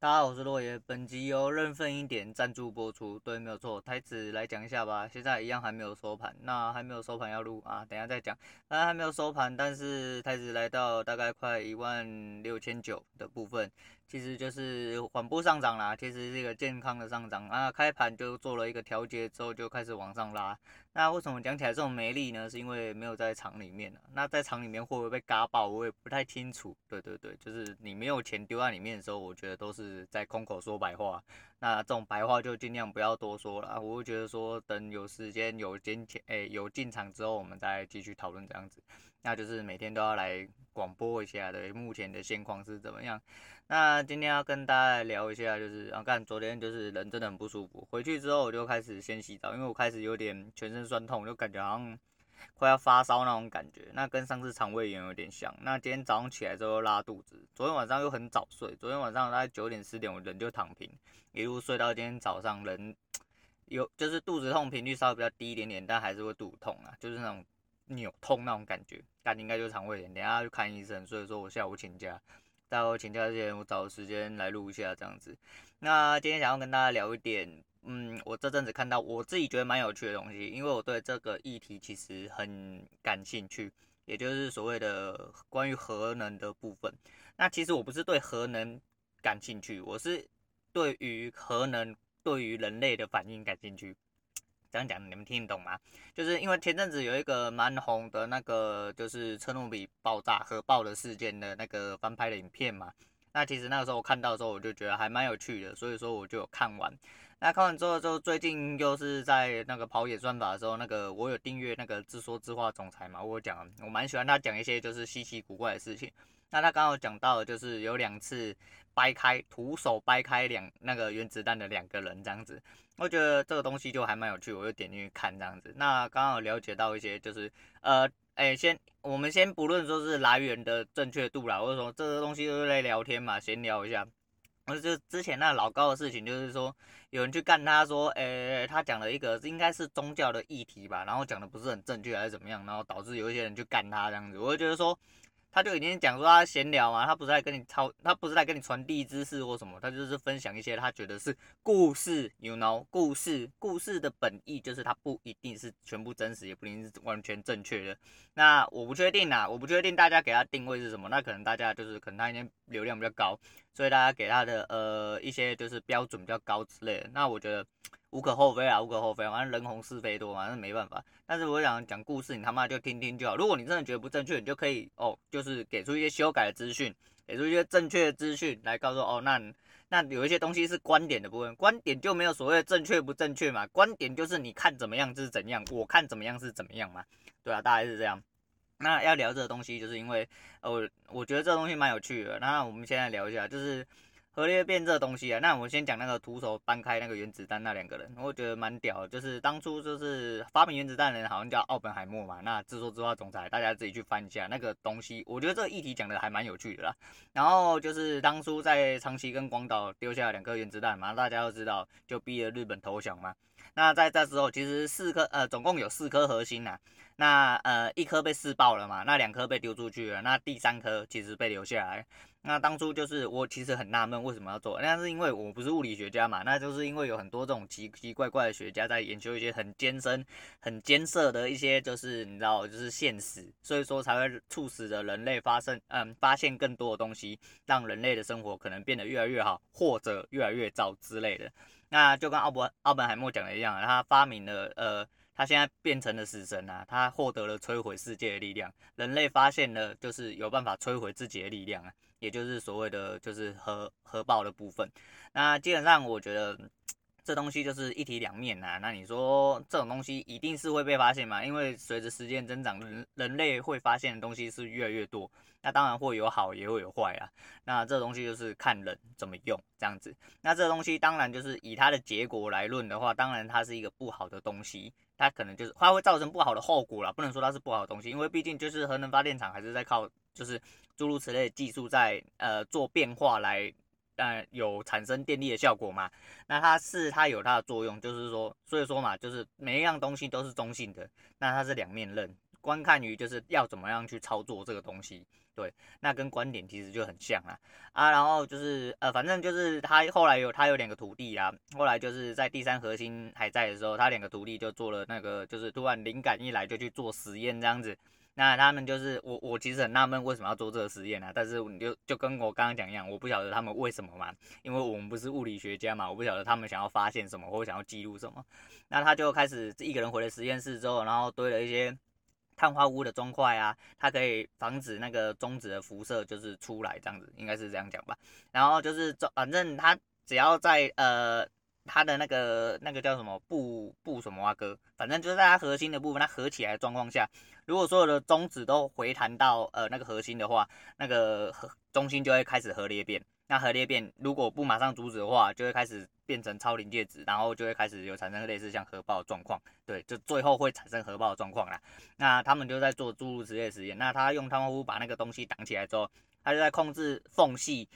大家好，我是洛爷。本集由任份一点赞助播出。对，没有错。台词来讲一下吧。现在一样还没有收盘，那还没有收盘要录啊，等下再讲。那还没有收盘，但是台词来到大概快一万六千九的部分。其实就是缓步上涨啦，其实是一个健康的上涨啊。开盘就做了一个调节之后，就开始往上拉。那为什么讲起来这种没力呢？是因为没有在场里面。那在场里面会不会被嘎爆，我也不太清楚。对对对，就是你没有钱丢在里面的时候，我觉得都是在空口说白话。那这种白话就尽量不要多说了。我会觉得说，等有时间有金钱，哎，有进场之后，我们再继续讨论这样子。那就是每天都要来广播一下的，目前的现况是怎么样？那今天要跟大家聊一下，就是啊，看昨天就是人真的很不舒服，回去之后我就开始先洗澡，因为我开始有点全身酸痛，就感觉好像快要发烧那种感觉，那跟上次肠胃炎有点像。那今天早上起来之后拉肚子，昨天晚上又很早睡，昨天晚上大概九点十点我人就躺平，一路睡到今天早上，人有就是肚子痛频率稍微比较低一点点，但还是会肚痛啊，就是那种扭痛那种感觉，但应该就是肠胃炎，等下去看医生，所以说我下午请假。待会请假之前，我找时间来录一下这样子。那今天想要跟大家聊一点，嗯，我这阵子看到我自己觉得蛮有趣的东西，因为我对这个议题其实很感兴趣，也就是所谓的关于核能的部分。那其实我不是对核能感兴趣，我是对于核能对于人类的反应感兴趣。这样讲你们听得懂吗？就是因为前阵子有一个蛮红的那个，就是车诺比爆炸核爆的事件的那个翻拍的影片嘛。那其实那个时候我看到的时候，我就觉得还蛮有趣的，所以说我就有看完。那看完之后，就最近又是在那个跑演算法的时候，那个我有订阅那个自说自话总裁嘛，我讲我蛮喜欢他讲一些就是稀奇古怪的事情。那他刚好讲到就是有两次掰开，徒手掰开两那个原子弹的两个人这样子，我觉得这个东西就还蛮有趣，我就点进去看这样子。那刚好了解到一些就是呃，哎，先我们先不论说是来源的正确度啦，或者说这个东西都是来聊天嘛，闲聊一下。我就之前那老高的事情，就是说有人去干他说，哎，他讲了一个应该是宗教的议题吧，然后讲的不是很正确还是怎么样，然后导致有一些人去干他这样子，我就觉得说。他就已经讲说他闲聊嘛，他不是在跟你抄，他不是在跟你传递知识或什么，他就是分享一些他觉得是故事，you know，故事，故事的本意就是他不一定是全部真实，也不一定是完全正确的。那我不确定啊，我不确定大家给他定位是什么，那可能大家就是可能他今天流量比较高，所以大家给他的呃一些就是标准比较高之类的。那我觉得。无可厚非啊，无可厚非，反正人红是非多嘛，那没办法。但是我想讲故事，你他妈就听听就好。如果你真的觉得不正确，你就可以哦，就是给出一些修改的资讯，给出一些正确的资讯来告诉哦，那那有一些东西是观点的部分，观点就没有所谓的正确不正确嘛，观点就是你看怎么样就是怎样，我看怎么样是怎么样嘛，对啊，大概是这样。那要聊这个东西，就是因为呃，我觉得这个东西蛮有趣的。那我们现在聊一下，就是。核裂变这东西啊，那我们先讲那个徒手搬开那个原子弹那两个人，我觉得蛮屌的。就是当初就是发明原子弹的人好像叫奥本海默嘛，那自说自话总裁，大家自己去翻一下那个东西，我觉得这个议题讲的还蛮有趣的啦。然后就是当初在长崎跟广岛丢下两颗原子弹嘛，大家都知道就逼了日本投降嘛。那在这时候其实四颗呃总共有四颗核心呐、啊，那呃一颗被试爆了嘛，那两颗被丢出去了，那第三颗其实被留下来。那当初就是我其实很纳闷为什么要做，那是因为我不是物理学家嘛，那就是因为有很多这种奇奇怪怪的学家在研究一些很艰深、很艰涩的一些，就是你知道，就是现实，所以说才会促使着人类发生，嗯，发现更多的东西，让人类的生活可能变得越来越好，或者越来越糟之类的。那就跟奥本奥本海默讲的一样，他发明了呃。他现在变成了死神啊！他获得了摧毁世界的力量，人类发现了就是有办法摧毁自己的力量啊，也就是所谓的就是核核爆的部分。那基本上我觉得这东西就是一体两面呐。那你说这种东西一定是会被发现嘛？因为随着时间增长，人人类会发现的东西是越来越多。那当然会有好，也会有坏啊。那这东西就是看人怎么用这样子。那这东西当然就是以它的结果来论的话，当然它是一个不好的东西。它可能就是它会造成不好的后果啦，不能说它是不好的东西，因为毕竟就是核能发电厂还是在靠就是诸如此类的技术在呃做变化来呃有产生电力的效果嘛。那它是它有它的作用，就是说所以说嘛，就是每一样东西都是中性的，那它是两面刃。观看于就是要怎么样去操作这个东西。对，那跟观点其实就很像啊啊，然后就是呃，反正就是他后来有他有两个徒弟啊，后来就是在第三核心还在的时候，他两个徒弟就做了那个，就是突然灵感一来就去做实验这样子。那他们就是我我其实很纳闷为什么要做这个实验啊，但是你就就跟我刚刚讲一样，我不晓得他们为什么嘛，因为我们不是物理学家嘛，我不晓得他们想要发现什么或想要记录什么。那他就开始一个人回了实验室之后，然后堆了一些。碳化鎢的砖块啊，它可以防止那个中子的辐射就是出来，这样子应该是这样讲吧。然后就是反正他只要在呃它的那个那个叫什么布布什么啊哥，反正就是在它核心的部分，它合起来的状况下，如果所有的中子都回弹到呃那个核心的话，那个核中心就会开始核裂变。那核裂变如果不马上阻止的话，就会开始变成超临界值，然后就会开始有产生类似像核爆的状况，对，就最后会产生核爆的状况啦。那他们就在做注入实验实验，那他用碳化鎢把那个东西挡起来之后，他就在控制缝隙。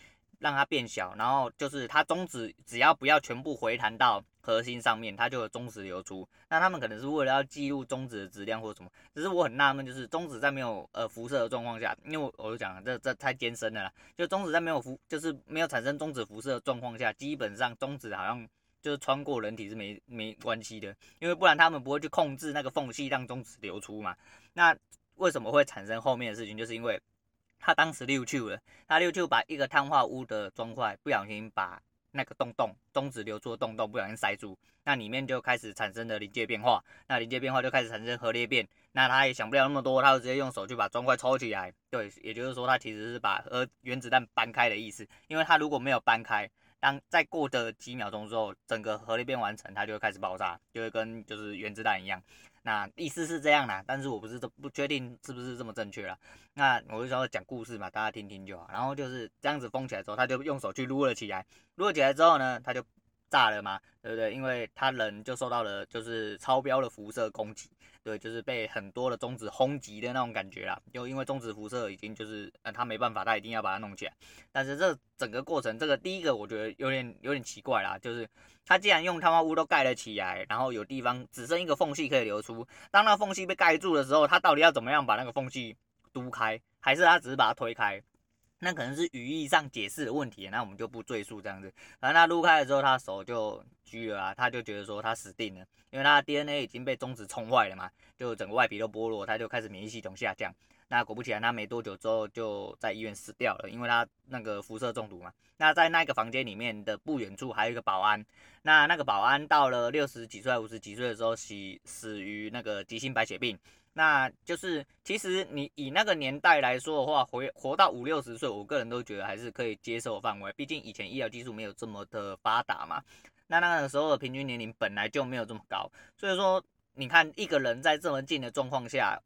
让它变小，然后就是它中子只要不要全部回弹到核心上面，它就有中子流出。那他们可能是为了要记录中子的质量或者什么，只是我很纳闷，就是中子在没有呃辐射的状况下，因为我我就讲了，这这太艰深了啦。就中子在没有辐，就是没有产生中子辐射的状况下，基本上中子好像就是穿过人体是没没关系的，因为不然他们不会去控制那个缝隙让中子流出嘛。那为什么会产生后面的事情？就是因为。他当时溜去了，他溜去把一个碳化鎢的砖块不小心把那个洞洞，中子流出的洞洞不小心塞住，那里面就开始产生了临界变化，那临界变化就开始产生核裂变，那他也想不了那么多，他就直接用手去把砖块抽起来，对，也就是说他其实是把核原子弹搬开的意思，因为他如果没有搬开。当再过的几秒钟之后，整个核裂变完成，它就会开始爆炸，就会跟就是原子弹一样。那意思是这样啦，但是我不是这不确定是不是这么正确啦。那我就说讲故事嘛，大家听听就好。然后就是这样子封起来之后，他就用手去撸了起来，撸了起来之后呢，他就炸了嘛，对不对？因为他人就受到了就是超标的辐射攻击。对，就是被很多的中子轰击的那种感觉啦，就因为中子辐射已经就是，呃，他没办法，他一定要把它弄起来。但是这整个过程，这个第一个我觉得有点有点奇怪啦，就是他既然用碳化鎢都盖了起来，然后有地方只剩一个缝隙可以流出，当那缝隙被盖住的时候，他到底要怎么样把那个缝隙嘟开，还是他只是把它推开？那可能是语义上解释的问题，那我们就不赘述这样子。反正他撸开了之后，他手就拘了啊，他就觉得说他死定了，因为他的 DNA 已经被中子冲坏了嘛，就整个外皮都剥落，他就开始免疫系统下降。那果不其然，他没多久之后就在医院死掉了，因为他那个辐射中毒嘛。那在那个房间里面的不远处还有一个保安，那那个保安到了六十几岁、五十几岁的时候死死于那个急性白血病。那就是，其实你以那个年代来说的话，活活到五六十岁，我个人都觉得还是可以接受范围。毕竟以前医疗技术没有这么的发达嘛。那那个时候的平均年龄本来就没有这么高，所以说你看一个人在这么近的状况下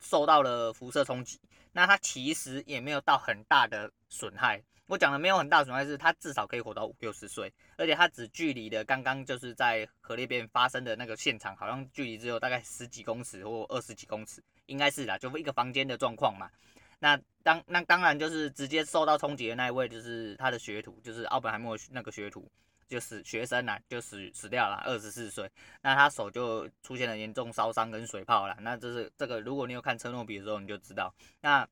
受到了辐射冲击，那他其实也没有到很大的损害。我讲的没有很大损害，是他至少可以活到五六十岁，而且他只距离的刚刚就是在核裂变发生的那个现场，好像距离只有大概十几公尺或二十几公尺，应该是啦，就一个房间的状况嘛。那当那当然就是直接受到冲击的那一位，就是他的学徒，就是奥本海默那个学徒，就死学生啦，就死死掉了，二十四岁。那他手就出现了严重烧伤跟水泡了。那这是这个，如果你有看车诺比的时候，你就知道那。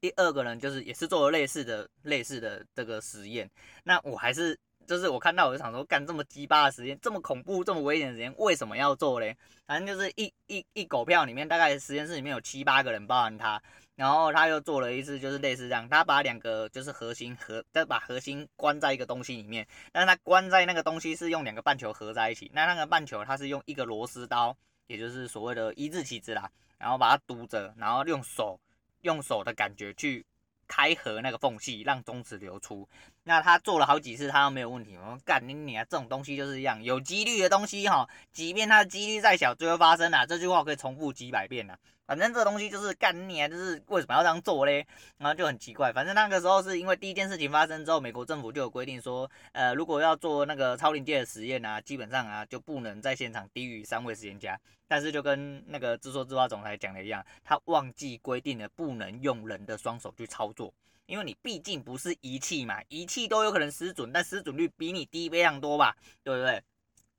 第二个人就是也是做了类似的类似的这个实验，那我还是就是我看到我就想说，干这么鸡巴的实验，这么恐怖、这么危险的实验，为什么要做嘞？反正就是一一一狗票里面，大概实验室里面有七八个人，包含他，然后他又做了一次，就是类似这样，他把两个就是核心合，再把核心关在一个东西里面，但是他关在那个东西是用两个半球合在一起，那那个半球它是用一个螺丝刀，也就是所谓的一字起子啦，然后把它堵着，然后用手。用手的感觉去开合那个缝隙，让中指流出。那他做了好几次，他都没有问题。我说干你你啊，这种东西就是一样，有几率的东西哈，即便它的几率再小，就会发生啊。这句话可以重复几百遍啊。反正这东西就是干你啊，就是为什么要这样做嘞？然后就很奇怪。反正那个时候是因为第一件事情发生之后，美国政府就有规定说，呃，如果要做那个超临界的实验啊，基本上啊就不能在现场低于三位实验家。但是就跟那个自说自话总裁讲的一样，他忘记规定了不能用人的双手去操作，因为你毕竟不是仪器嘛，仪器都有可能失准，但失准率比你低非常多吧，对不对？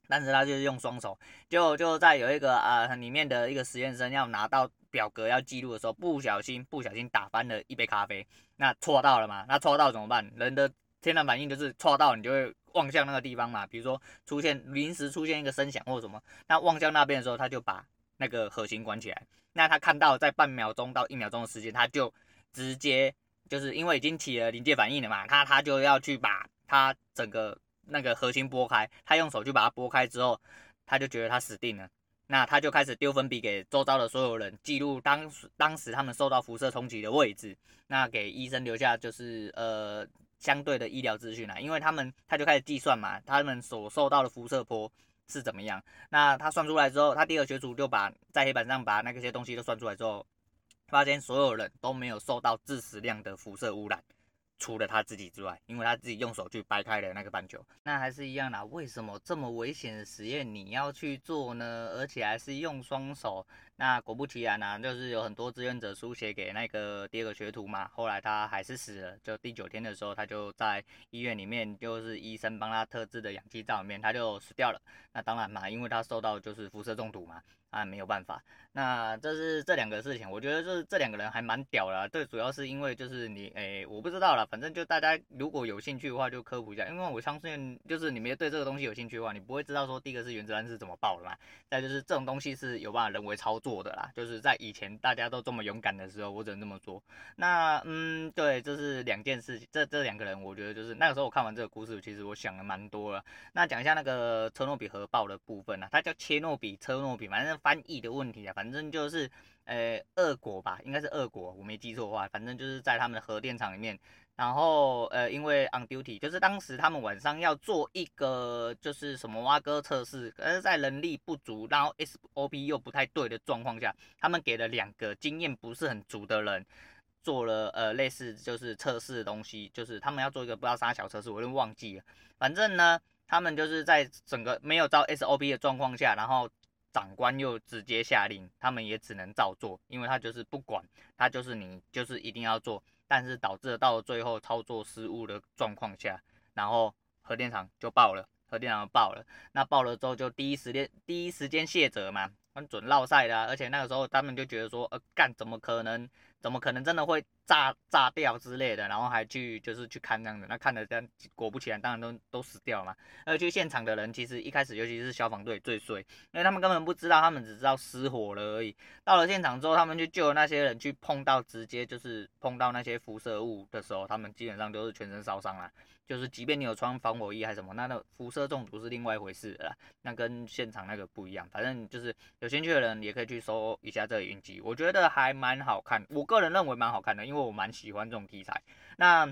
但是他就是用双手，就就在有一个啊、里面的一个实验生要拿到表格要记录的时候，不小心不小心打翻了一杯咖啡，那戳到了嘛？那戳到怎么办？人的天然反应就是戳到你就会望向那个地方嘛，比如说出现临时出现一个声响或者什么，那望向那边的时候，他就把那个核心关起来。那他看到在半秒钟到一秒钟的时间，他就直接就是因为已经起了临界反应了嘛，他他就要去把他整个那个核心拨开，他用手去把它拨开之后，他就觉得他死定了，那他就开始丢粉笔给周遭的所有人记录当当时他们受到辐射冲击的位置，那给医生留下就是呃相对的医疗资讯啦，因为他们他就开始计算嘛，他们所受到的辐射波。是怎么样？那他算出来之后，他第二学组就把在黑板上把那些东西都算出来之后，发现所有人都没有受到致死量的辐射污染。除了他自己之外，因为他自己用手去掰开了那个半球，那还是一样啦。为什么这么危险的实验你要去做呢？而且还是用双手？那果不其然呢、啊，就是有很多志愿者书写给那个第二个学徒嘛。后来他还是死了，就第九天的时候，他就在医院里面，就是医生帮他特制的氧气罩里面，他就死掉了。那当然嘛，因为他受到就是辐射中毒嘛。啊，没有办法。那这是这两个事情，我觉得就是这两个人还蛮屌的。最主要是因为就是你，诶，我不知道啦，反正就大家如果有兴趣的话，就科普一下。因为我相信，就是你们对这个东西有兴趣的话，你不会知道说第一个是原子弹是怎么爆的嘛。再就是这种东西是有办法人为操作做的啦。就是在以前大家都这么勇敢的时候，我只能这么说。那嗯，对，这是两件事情。这这两个人，我觉得就是那个时候我看完这个故事，其实我想了蛮多了。那讲一下那个车诺比核爆的部分啊，它叫切诺比，车诺比，反正。翻译的问题啊，反正就是，呃，俄国吧，应该是俄国，我没记错的话，反正就是在他们的核电厂里面，然后，呃，因为 on duty，就是当时他们晚上要做一个就是什么挖哥测试，可是在人力不足，然后 SOP 又不太对的状况下，他们给了两个经验不是很足的人做了呃类似就是测试的东西，就是他们要做一个不知道啥小测试，我都忘记了，反正呢，他们就是在整个没有照 SOP 的状况下，然后。长官又直接下令，他们也只能照做，因为他就是不管，他就是你就是一定要做，但是导致到最后操作失误的状况下，然后核电厂就爆了，核电厂爆了，那爆了之后就第一时间第一时间卸责嘛，很准落赛的啊，而且那个时候他们就觉得说，呃干怎么可能？怎么可能真的会炸炸掉之类的，然后还去就是去看这样的，那看的这样果不其然，当然都都死掉了。而去现场的人其实一开始，尤其是消防队最衰，因为他们根本不知道，他们只知道失火了而已。到了现场之后，他们去救那些人，去碰到直接就是碰到那些辐射物的时候，他们基本上都是全身烧伤了。就是即便你有穿防火衣还是什么，那那辐射中毒是另外一回事了，那跟现场那个不一样。反正就是有兴趣的人也可以去搜一下这个影集，我觉得还蛮好看。我个人认为蛮好看的，因为我蛮喜欢这种题材。那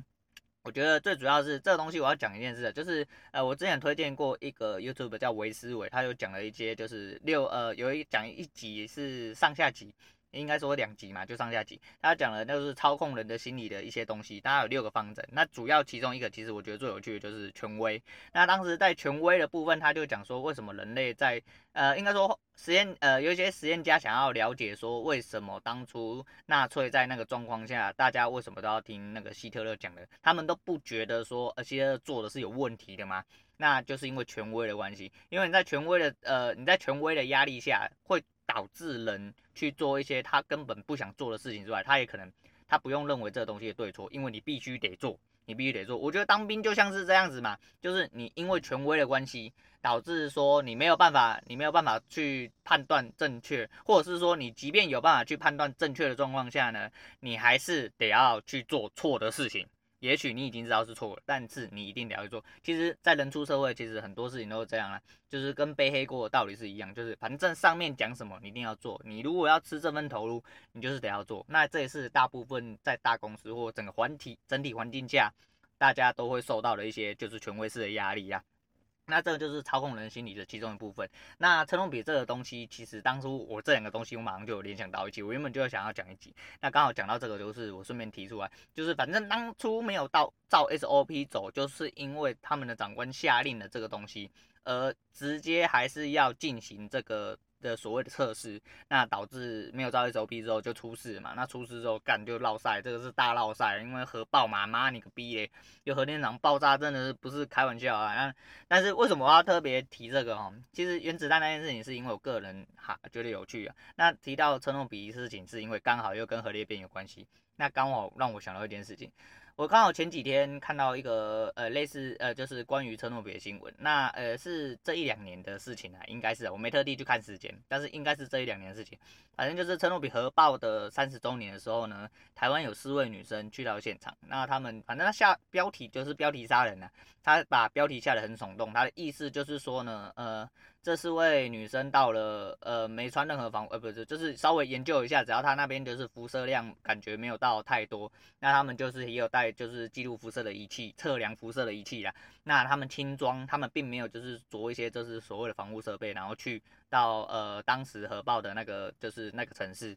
我觉得最主要是这个东西，我要讲一件事，就是呃，我之前推荐过一个 YouTube 叫维思维，他有讲了一些就是六呃有一讲一集是上下集。应该说两集嘛，就上下集。他讲了，那就是操控人的心理的一些东西。大概有六个方针。那主要其中一个，其实我觉得最有趣的就是权威。那当时在权威的部分，他就讲说，为什么人类在呃，应该说实验呃，有一些实验家想要了解说，为什么当初纳粹在那个状况下，大家为什么都要听那个希特勒讲的？他们都不觉得说，呃，希特勒做的是有问题的吗？那就是因为权威的关系。因为你在权威的呃，你在权威的压力下会。导致人去做一些他根本不想做的事情之外，他也可能他不用认为这个东西的对错，因为你必须得做，你必须得做。我觉得当兵就像是这样子嘛，就是你因为权威的关系，导致说你没有办法，你没有办法去判断正确，或者是说你即便有办法去判断正确的状况下呢，你还是得要去做错的事情。也许你已经知道是错了，但是你一定得要去做。其实，在人出社会，其实很多事情都是这样啊，就是跟背黑锅的道理是一样，就是反正上面讲什么，你一定要做。你如果要吃这份投入，你就是得要做。那这也是大部分在大公司或整个环体整体环境下，大家都会受到的一些就是权威式的压力呀。那这个就是操控人心理的其中一部分。那车诺比这个东西，其实当初我这两个东西，我马上就有联想到一起。我原本就想要讲一集，那刚好讲到这个，就是我顺便提出来，就是反正当初没有到照 SOP 走，就是因为他们的长官下令了这个东西，而直接还是要进行这个的所谓的测试，那导致没有照 SOP 之后就出事嘛，那出事之后干就落赛，这个是大落赛，因为核爆嘛，妈你个逼嘞，就核电厂爆炸真的是不是开玩笑啊，那但是为什么我要特别提这个哦？其实原子弹那件事情是因为我个人哈觉得有趣啊，那提到车诺比事情是因为刚好又跟核裂变有关系，那刚好让我想到一件事情。我刚好前几天看到一个呃类似呃就是关于车诺比的新闻，那呃是这一两年的事情啊，应该是我没特地去看时间，但是应该是这一两年的事情。反正就是车诺比核爆的三十周年的时候呢，台湾有四位女生去到现场，那他们反正他下标题就是标题杀人啊，他把标题下得很耸动，他的意思就是说呢，呃。这四位女生到了，呃，没穿任何防，呃，不是，就是稍微研究一下，只要她那边就是辐射量感觉没有到太多，那他们就是也有带就是记录辐射的仪器，测量辐射的仪器啦。那他们轻装，他们并没有就是着一些就是所谓的防护设备，然后去到呃当时核爆的那个就是那个城市。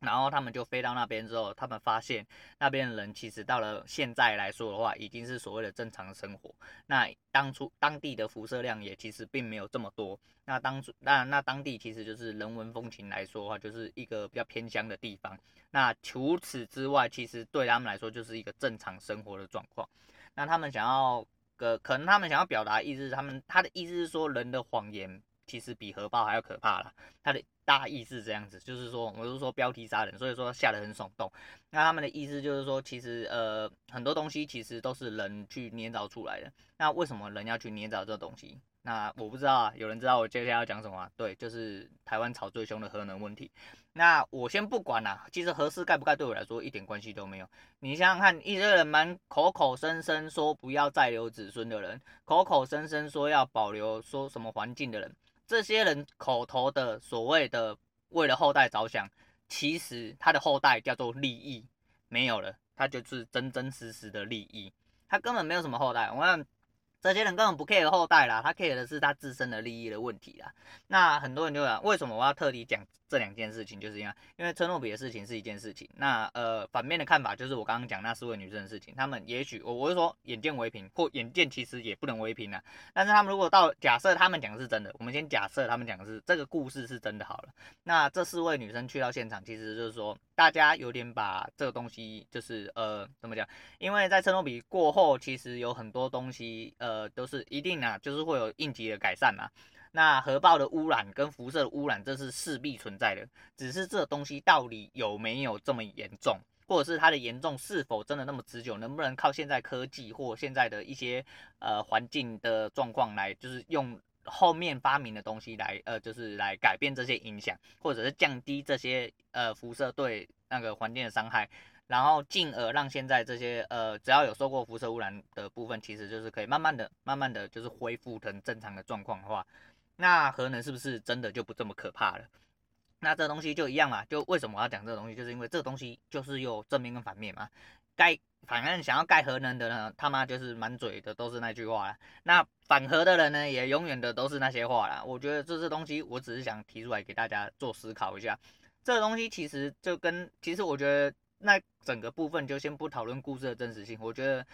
然后他们就飞到那边之后，他们发现那边的人其实到了现在来说的话，已经是所谓的正常生活。那当初当地的辐射量也其实并没有这么多。那当初那那当地其实就是人文风情来说的话，就是一个比较偏乡的地方。那除此之外，其实对他们来说就是一个正常生活的状况。那他们想要个可能他们想要表达意思，他们他的意思是说人的谎言。其实比核爆还要可怕啦，他的大意是这样子，就是说，我是说标题杀人，所以说吓得很耸动。那他们的意思就是说，其实呃很多东西其实都是人去捏造出来的。那为什么人要去捏造这东西？那我不知道啊，有人知道我接下来要讲什么？对，就是台湾吵最凶的核能问题。那我先不管啦，其实核四盖不盖对我来说一点关系都没有。你想想看，一些人蛮口口声声说不要再留子孙的人，口口声声说要保留说什么环境的人。这些人口头的所谓的为了后代着想，其实他的后代叫做利益没有了，他就是真真实实的利益，他根本没有什么后代。我看这些人根本不 care 后代啦，他 care 的是他自身的利益的问题啦。那很多人就讲，为什么我要特地讲？这两件事情就是这样，因为车诺比的事情是一件事情，那呃反面的看法就是我刚刚讲那四位女生的事情，她们也许我我是说眼见为凭，或眼见其实也不能为凭啊。但是他们如果到假设他们讲的是真的，我们先假设他们讲的是这个故事是真的好了。那这四位女生去到现场，其实就是说大家有点把这个东西就是呃怎么讲？因为在车诺比过后，其实有很多东西呃都是一定啊，就是会有应急的改善嘛。那核爆的污染跟辐射的污染，这是势必存在的。只是这东西到底有没有这么严重，或者是它的严重是否真的那么持久？能不能靠现在科技或现在的一些呃环境的状况来，就是用后面发明的东西来，呃，就是来改变这些影响，或者是降低这些呃辐射对那个环境的伤害，然后进而让现在这些呃只要有受过辐射污染的部分，其实就是可以慢慢的、慢慢的就是恢复成正常的状况的话。那核能是不是真的就不这么可怕了？那这东西就一样嘛，就为什么我要讲这个东西，就是因为这东西就是有正面跟反面嘛。盖反正想要盖核能的呢，他妈就是满嘴的都是那句话啦。那反核的人呢，也永远的都是那些话啦。我觉得这些东西，我只是想提出来给大家做思考一下。这个东西其实就跟，其实我觉得那整个部分就先不讨论故事的真实性，我觉得。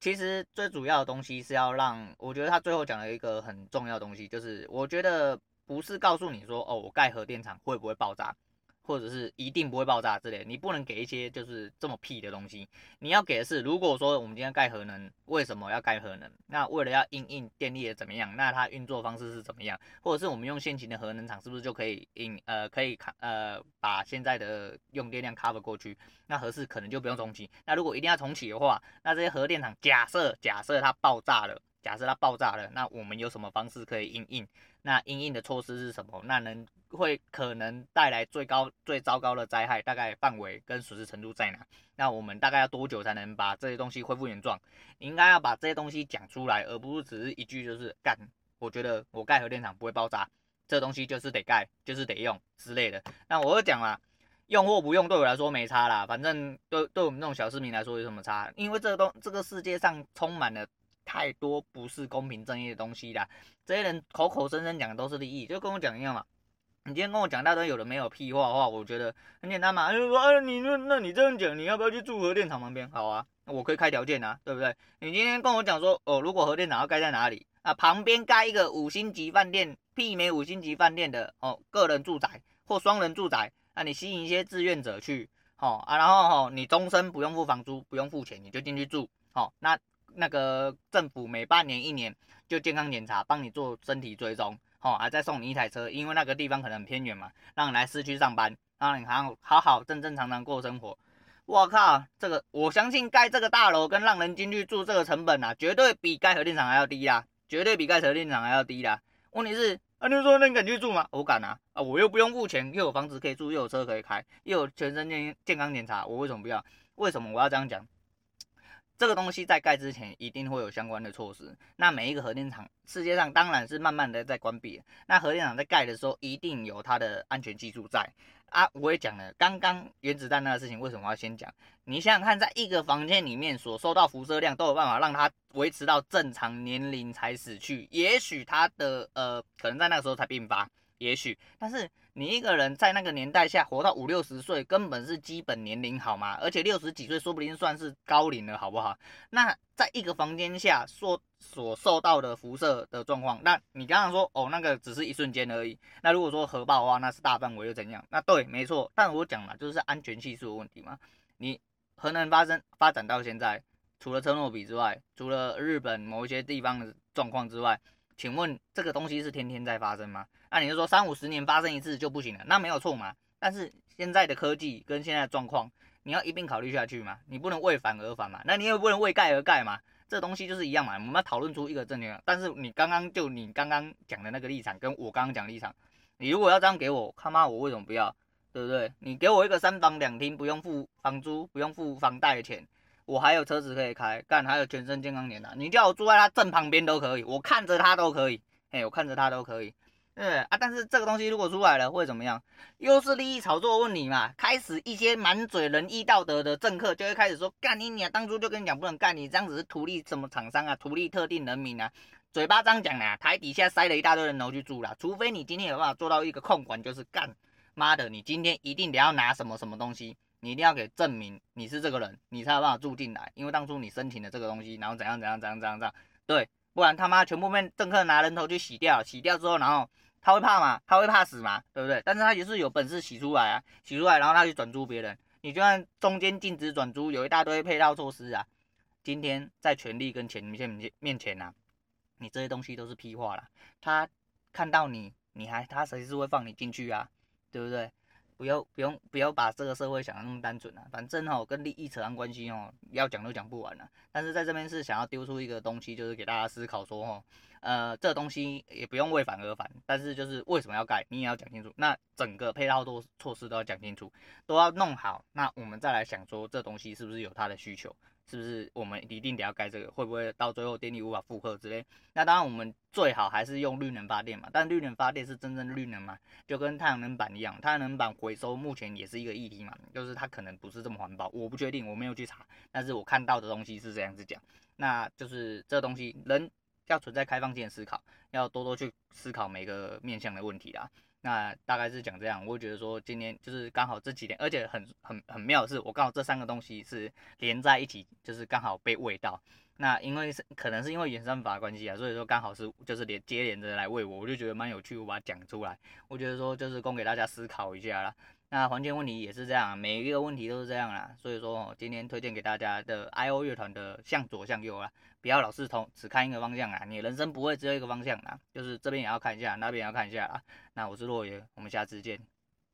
其实最主要的东西是要让，我觉得他最后讲了一个很重要的东西，就是我觉得不是告诉你说，哦，我盖核电厂会不会爆炸。或者是一定不会爆炸之类，你不能给一些就是这么屁的东西。你要给的是，如果说我们今天盖核能，为什么要盖核能？那为了要因应电力的怎么样？那它运作方式是怎么样？或者是我们用现行的核能厂是不是就可以应呃可以卡呃把现在的用电量 cover 过去？那核适可能就不用重启。那如果一定要重启的话，那这些核电厂假设假设它爆炸了，假设它爆炸了，那我们有什么方式可以应应？那应应的措施是什么？那能会可能带来最高最糟糕的灾害，大概范围跟损失程度在哪？那我们大概要多久才能把这些东西恢复原状？你应该要把这些东西讲出来，而不是只是一句就是干。我觉得我盖核电厂不会爆炸，这东西就是得盖，就是得用之类的。那我就讲了，用或不用对我来说没差啦，反正对对我们这种小市民来说有什么差？因为这个东这个世界上充满了。太多不是公平正义的东西啦，这些人口口声声讲的都是利益，就跟我讲一样嘛。你今天跟我讲大堆有的没有屁话的话，我觉得很简单嘛，就说啊，你那那你这样讲，你要不要去住核电厂旁边？好啊，我可以开条件啊，对不对？你今天跟我讲说哦，如果核电厂要盖在哪里啊，旁边盖一个五星级饭店，媲美五星级饭店的哦，个人住宅或双人住宅，那你吸引一些志愿者去，好啊，然后哦，你终身不用付房租，不用付钱，你就进去住，好，那那个政府每半年一年就健康检查，帮你做身体追踪，哦，还再送你一台车，因为那个地方可能很偏远嘛，让你来市区上班，让你好好好正正常常过生活。我靠，这个我相信盖这个大楼跟让人进去住这个成本啊，绝对比盖核电厂还要低啦。绝对比盖核电厂还要低啦！问题是，啊，你说那你敢去住吗？我敢啊！啊，我又不用付钱，又有房子可以住，又有车可以开，又有全身健健康检查，我为什么不要？为什么我要这样讲？这个东西在盖之前一定会有相关的措施。那每一个核电厂，世界上当然是慢慢的在关闭。那核电厂在盖的时候，一定有它的安全技术在。啊，我也讲了，刚刚原子弹那个事情，为什么要先讲？你想想看，在一个房间里面所受到辐射量，都有办法让它维持到正常年龄才死去。也许它的呃，可能在那个时候才病发，也许，但是。你一个人在那个年代下活到五六十岁，根本是基本年龄好吗？而且六十几岁说不定算是高龄了，好不好？那在一个房间下所所受到的辐射的状况，那你刚刚说哦，那个只是一瞬间而已。那如果说核爆的话，那是大范围又怎样？那对，没错。但我讲了，就是安全系数的问题嘛。你核能发生发展到现在，除了车诺比之外，除了日本某一些地方的状况之外。请问这个东西是天天在发生吗？那你就说三五十年发生一次就不行了，那没有错嘛。但是现在的科技跟现在的状况，你要一并考虑下去嘛。你不能为反而反嘛，那你也不能为盖而盖嘛。这东西就是一样嘛。我们要讨论出一个正确。但是你刚刚就你刚刚讲的那个立场，跟我刚刚讲立场，你如果要这样给我，他妈我为什么不要？对不对？你给我一个三房两厅，不用付房租，不用付房贷的钱。我还有车子可以开，干还有全身健康检查，你叫我住在他正旁边都可以，我看着他都可以，嘿，我看着他都可以，对啊，但是这个东西如果出来了会怎么样？又是利益炒作问题嘛？开始一些满嘴仁义道德的政客就会开始说，干你你啊，当初就跟你讲不能干，你这样子是图利什么厂商啊，图利特定人民啊，嘴巴这样讲啊，台底下塞了一大堆人头去住了，除非你今天有办法做到一个控管，就是干，妈的，你今天一定得要拿什么什么东西。你一定要给证明你是这个人，你才有办法住进来。因为当初你申请的这个东西，然后怎样怎样怎样怎样怎样，对，不然他妈全部被政客拿人头去洗掉，洗掉之后，然后他会怕吗？他会怕死吗？对不对？但是他也是有本事洗出来啊，洗出来，然后他去转租别人。你就算中间禁止转租，有一大堆配套措施啊。今天在权力跟钱面前面前呐、啊，你这些东西都是屁话啦。他看到你，你还他随时会放你进去啊，对不对？不要不用不要把这个社会想的那么单纯啊，反正哦跟利益扯上关系哦，要讲都讲不完了。但是在这边是想要丢出一个东西，就是给大家思考说哦，呃这东西也不用为反而反，但是就是为什么要盖，你也要讲清楚。那整个配套都措施都要讲清楚，都要弄好。那我们再来想说，这东西是不是有它的需求？是不是我们一定得要盖这个？会不会到最后电力无法负荷之类？那当然，我们最好还是用绿能发电嘛。但绿能发电是真正绿能嘛？就跟太阳能板一样，太阳能板回收目前也是一个议题嘛，就是它可能不是这么环保。我不确定，我没有去查，但是我看到的东西是这样子讲。那就是这东西人要存在开放性的思考，要多多去思考每个面向的问题啦。那大概是讲这样，我会觉得说今天就是刚好这几天，而且很很很妙的是，我刚好这三个东西是连在一起，就是刚好被喂到。那因为是可能是因为原生法关系啊，所以说刚好是就是连接连着来喂我，我就觉得蛮有趣，我把它讲出来，我觉得说就是供给大家思考一下啦。那环境问题也是这样，每一个问题都是这样啦，所以说今天推荐给大家的 I.O 乐团的向左向右啊。不要老是同只看一个方向啊！你人生不会只有一个方向啊，就是这边也要看一下，那边也要看一下啊。那我是洛爷，我们下次见。